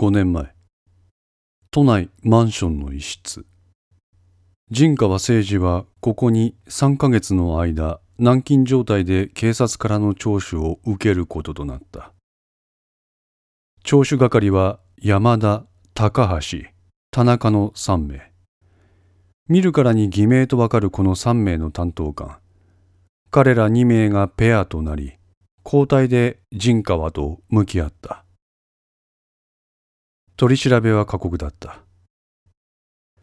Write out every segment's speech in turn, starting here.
5年前。都内マンションの一室。陣川誠二はここに3ヶ月の間軟禁状態で警察からの聴取を受けることとなった。聴取係は山田高橋田中の3名。見るからに偽名とわかるこの3名の担当官。彼ら2名がペアとなり交代で陣川と向き合った。取り調べは過酷だった。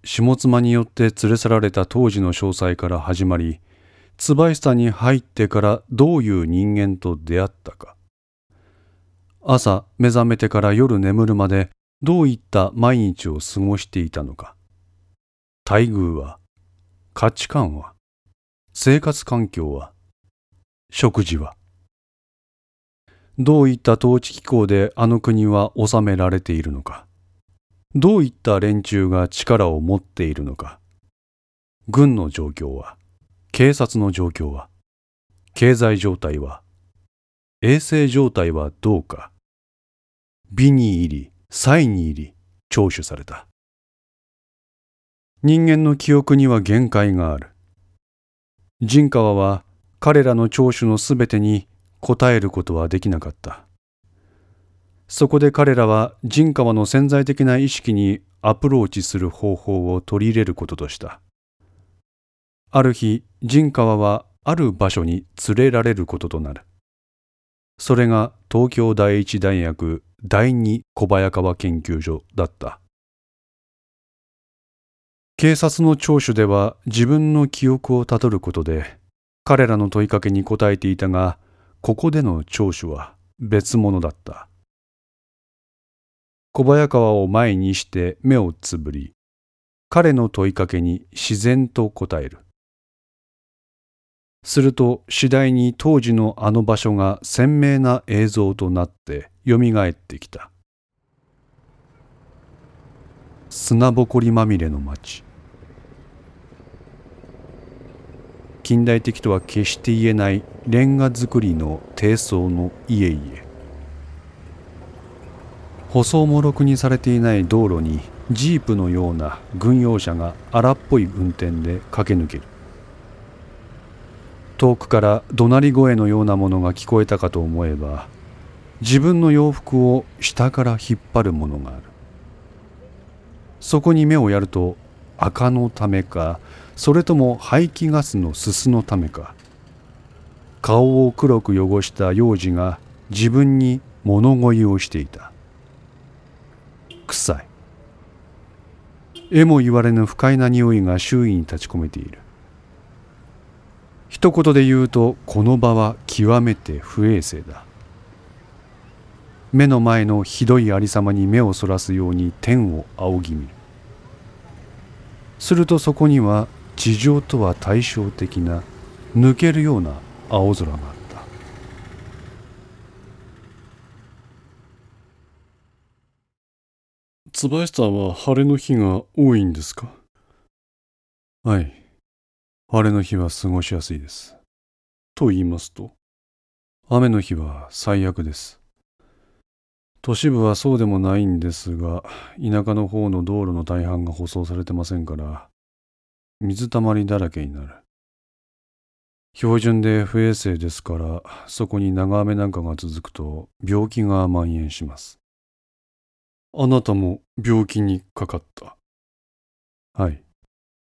下妻によって連れ去られた当時の詳細から始まり椿下に入ってからどういう人間と出会ったか。朝目覚めてから夜眠るまでどういった毎日を過ごしていたのか。待遇は価値観は生活環境は食事は。どういった統治機構であの国は治められているのか。どういった連中が力を持っているのか軍の状況は警察の状況は経済状態は衛生状態はどうか美に入り才に入り聴取された人間の記憶には限界がある。陣川は彼らの聴取のすべてに答えることはできなかった。そこで彼らは陣川の潜在的な意識にアプローチする方法を取り入れることとした。ある日、陣川はある場所に連れられることとなる。それが東京第一大学第二小早川研究所だった。警察の聴取では自分の記憶をたどることで彼らの問いかけに答えていたがここでの聴取は別物だった小早川を前にして目をつぶり彼の問いかけに自然と答える。すると次第に当時のあの場所が鮮明な映像となってよみがえってきた。砂ぼこりまみれの町近代的とは決して言えないレンガ造りの低層の家々。舗装もろくにされていない道路にジープのような軍用車が荒っぽい運転で駆け抜ける。遠くから怒鳴り声のようなものが聞こえたかと思えば自分の洋服を下から引っ張るものがある。そこに目をやると赤のためかそれとも排気ガスのすすのためか顔を黒く汚した幼児が自分に物乞いをしていた臭いえも言われぬ不快な匂いが周囲に立ち込めている。一言で言うとこの場は極めて不衛生だ。目の前のひどいありさまに目をそらすように天を仰ぎ見る。するとそこには地上とは対照的な抜けるような青空があった椿さんは晴れの日が多いんですか？はい晴れの日は過ごしやすいですと言いますと雨の日は最悪です都市部はそうでもないんですが田舎の方の道路の大半が舗装されてませんから水たまりだらけになる。標準で不衛生ですから、そこに長雨なんかが続くと病気が蔓延します。あなたも病気にかかった？はい。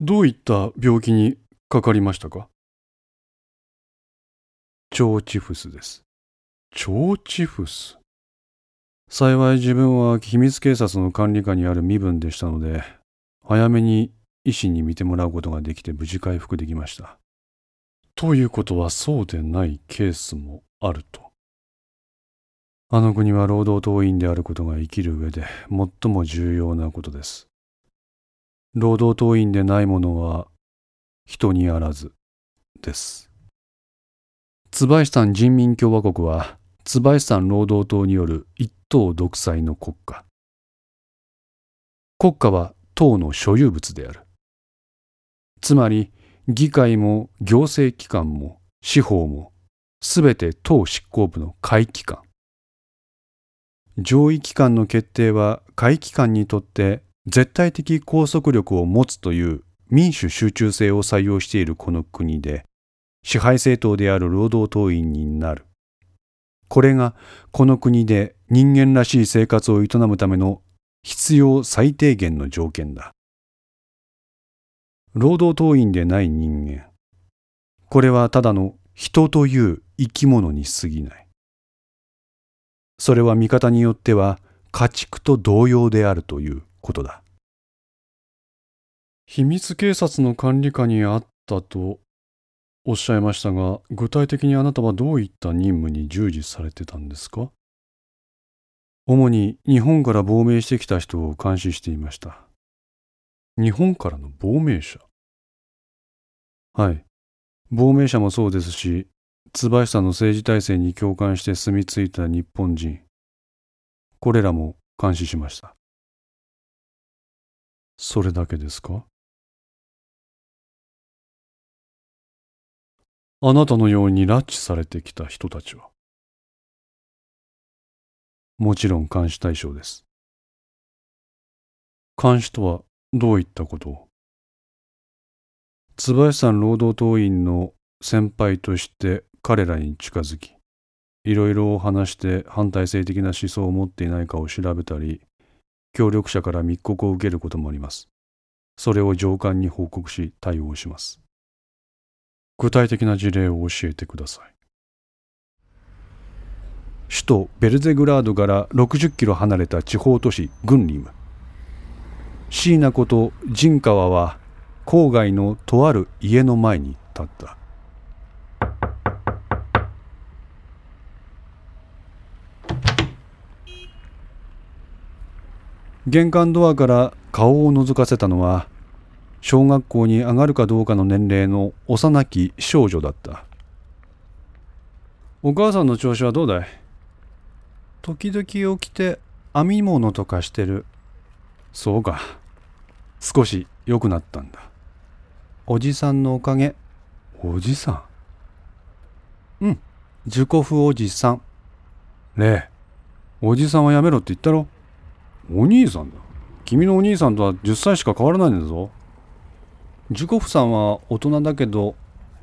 どういった病気にかかりましたか？腸チフスです。腸チフス？幸い自分は秘密警察の管理下にある身分でしたので、早めに医師に見てもらうことができて無事回復できました。ということはそうでないケースもあると。あの国は労働党員であることが生きる上で最も重要なことです。労働党員でないものは人にあらずです。椿山人民共和国は椿山労働党による一党独裁の国家。国家は党の所有物である。つまり議会も行政機関も司法もすべて党執行部の会機関上位機関の決定は下位機関にとって絶対的拘束力を持つという民主集中制を採用しているこの国で支配政党である労働党員になる。これがこの国で人間らしい生活を営むための必要最低限の条件だ。労働党員でない人間。これはただの人という生き物に過ぎない。それは見方によっては家畜と同様であるということだ。秘密警察の管理下にあったとおっしゃいましたが、具体的にあなたはどういった任務に従事されてたんですか？主に日本から亡命してきた人を監視していました。日本からの亡命者？はい。亡命者もそうですし、椿さんの政治体制に共感して住み着いた日本人。これらも監視しました。それだけですか？あなたのように拉致されてきた人たちはもちろん監視対象です。監視とはどういったこと？を椿さん労働党員の先輩として彼らに近づき、いろいろ話して反体制的な思想を持っていないかを調べたり、協力者から密告を受けることもあります。それを上官に報告し対応します。具体的な事例を教えてください。首都ベルゼグラードから60キロ離れた地方都市グンリム。椎名こと陣川は郊外のとある家の前に立った。玄関ドアから顔を覗かせたのは小学校に上がるかどうかの年齢の幼き少女だった。お母さんの調子はどうだい？時々起きて編み物とかしてる。そうか。少し良くなったんだ。おじさんのおかげ。おじさん？うん。ジュコフおじさん。レイおじさんはやめろって言ったろ。お兄さんだ。君のお兄さんとは10歳しか変わらないんだぞ。ジュコフさんは大人だけど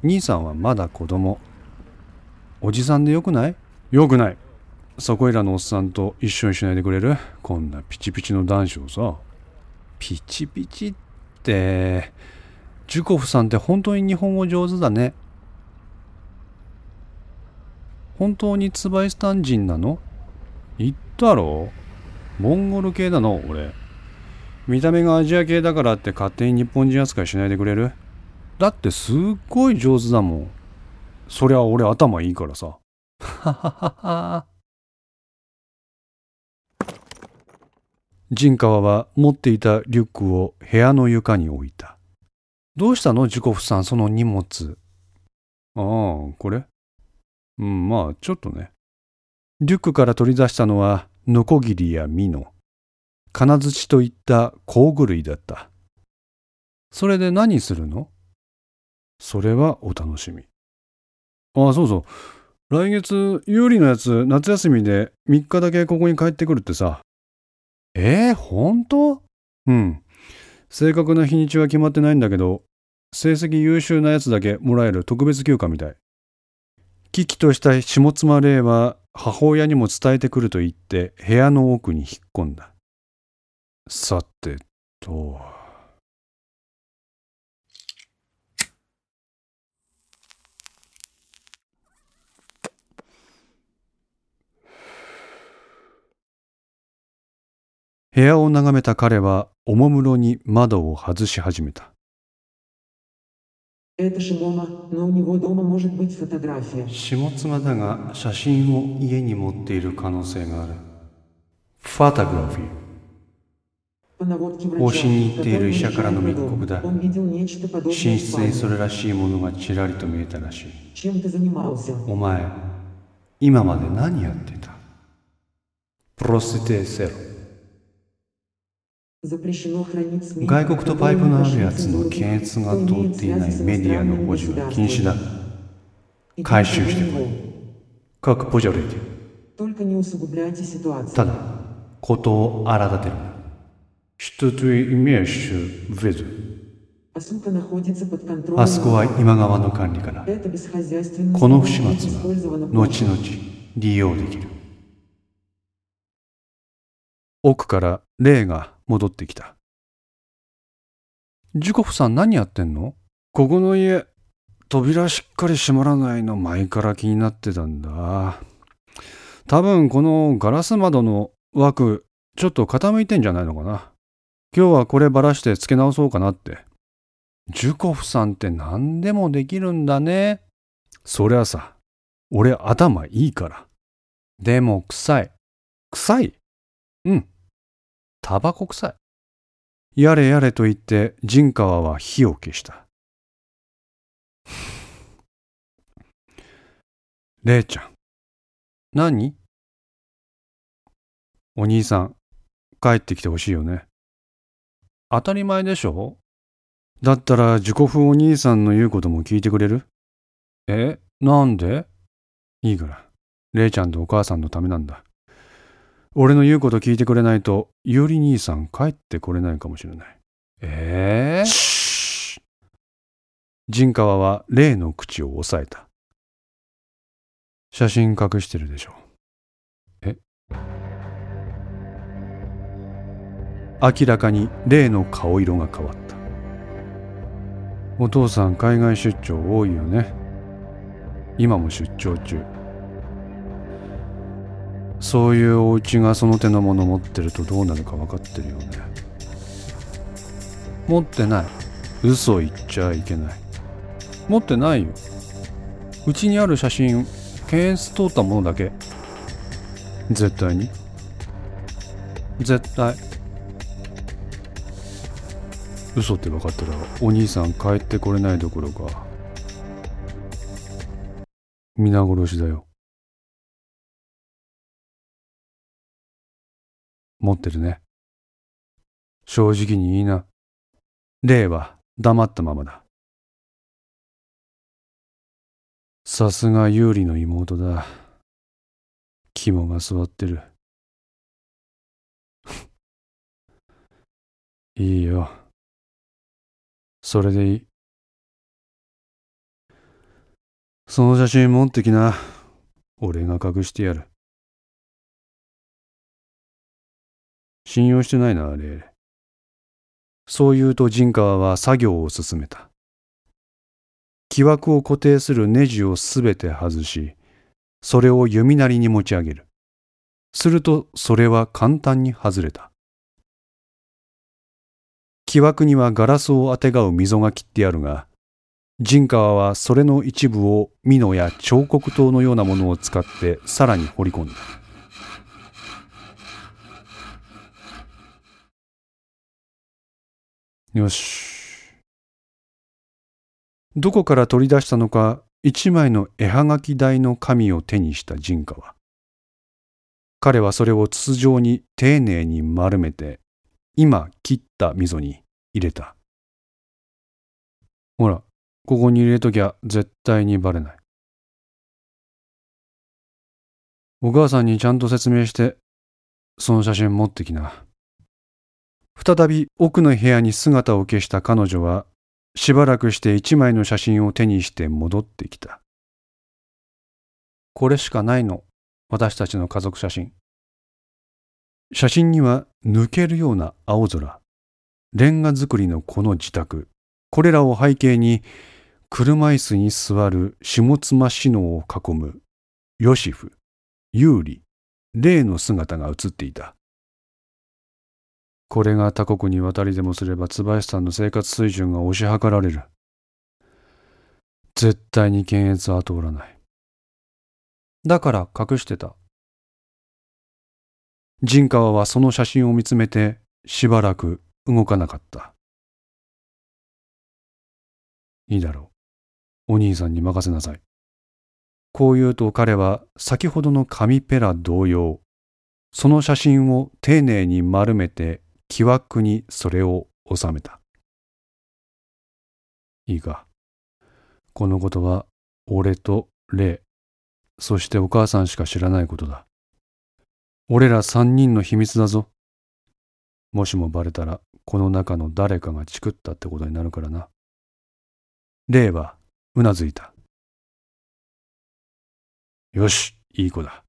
兄さんはまだ子供。おじさんでよくない？よくない。そこいらのおっさんと一緒にしないでくれる？こんなピチピチの男子をさ。ピチピチって。ジュコフさんって本当に日本語上手だね。本当にツバイスタン人なの？言ったろ？うモンゴル系だの俺見た目がアジア系だからって勝手に日本人扱いしないでくれる？だってすっごい上手だもん。そりゃ俺頭いいからさ。はははは。陣川は持っていたリュックを部屋の床に置いた。どうしたの？ジコフさん、その荷物。ああ、これ？うん、まあ、ちょっとね。リュックから取り出したのは、ノコギリやミノ。金槌といった工具類だった。それで何するの？それはお楽しみ。ああ、そうそう。来月、有利のやつ、夏休みで3日だけここに帰ってくるってさ。えー、本当？うん。正確な日にちは決まってないんだけど、成績優秀なやつだけもらえる特別休暇みたい。危機とした下妻霊は母親にも伝えてくると言って部屋の奥に引っ込んだ。さてと。部屋を眺めた彼はおもむろに窓を外し始めた。下妻だが写真を家に持っている可能性がある。ファタグラフィー。方針に行っている医者からの密告だ寝室にそれらしいものがちらりと見えたらしいお前今まで何やってたプロステーセロ外国とパイプのあるやつの検閲が通っていないメディアの保持は禁止だ回収してこい各ポジョレティ Только не усугубляйте ситуацию. ただ事を荒立てるな Что ты имеешь в виду? Осука находится под контролем. あそこは今川の管理から Это бесхозяйственность この不始 может быть 末は использована 後々利用できる奥から霊が 戻ってきた。ジュコフさん何やってんの？ここの家扉しっかり閉まらないの前から気になってたんだ。多分このガラス窓の枠ちょっと傾いてんじゃないのかな。今日はこればらして付け直そうかなって。ジュコフさんって何でもできるんだね。そりゃさ俺頭いいから。でも臭い。臭い？うん。タバコ臭い。やれやれと言って陣川は火を消した。レイちゃん。何？お兄さん、帰ってきてほしいよね。当たり前でしょ？だったら、自己風お兄さんの言うことも聞いてくれる？えなんで？いいから。レイちゃんとお母さんのためなんだ。俺の言うこと聞いてくれないと、ゆり兄さん帰ってこれないかもしれない。ええシー陣川はレイの口を押さえた。写真隠してるでしょ。え？明らかにレイの顔色が変わった。お父さん海外出張多いよね。今も出張中そういうお家がその手のもの持ってるとどうなるか分かってるよね。持ってない。嘘言っちゃいけない。持ってないよ。うちにある写真検閲通ったものだけ。絶対に。絶対。嘘って分かったらお兄さん帰ってこれないどころか皆殺しだよ。持ってるね。正直に言いな。霊は黙ったままだ。さすが有利の妹だ。肝が座ってる。いいよ。それでいい。その写真持ってきな。俺が隠してやる。信用してないな、あれ。そう言うと陣川は作業を進めた。木枠を固定するネジをすべて外し、それを弓なりに持ち上げる。するとそれは簡単に外れた。木枠にはガラスをあてがう溝が切ってあるが、陣川はそれの一部を美濃や彫刻刀のようなものを使ってさらに掘り込んだ。よし。どこから取り出したのか一枚の絵はがき台の紙を手にした陣川。彼はそれを筒状に丁寧に丸めて今切った溝に入れた。ほら、ここに入れときゃ絶対にバレない。お母さんにちゃんと説明して、その写真持ってきな。再び奥の部屋に姿を消した彼女は、しばらくして一枚の写真を手にして戻ってきた。これしかないの、私たちの家族写真。写真には抜けるような青空、レンガ造りのこの自宅、これらを背景に車椅子に座る下妻志乃を囲むヨシフ、ユーリ、レイの姿が映っていた。これが他国に渡りでもすれば椿さんの生活水準が推し量られる。絶対に検閲は通らない。だから隠してた。陣川はその写真を見つめてしばらく動かなかった。いいだろう。お兄さんに任せなさい。こう言うと彼は先ほどの紙ペラ同様、その写真を丁寧に丸めて木枠にそれを収めた。いいか。このことは俺とレイ、そしてお母さんしか知らないことだ。俺ら三人の秘密だぞ。もしもバレたら、この中の誰かがチクったってことになるからな。レイはうなずいた。よし、いい子だ。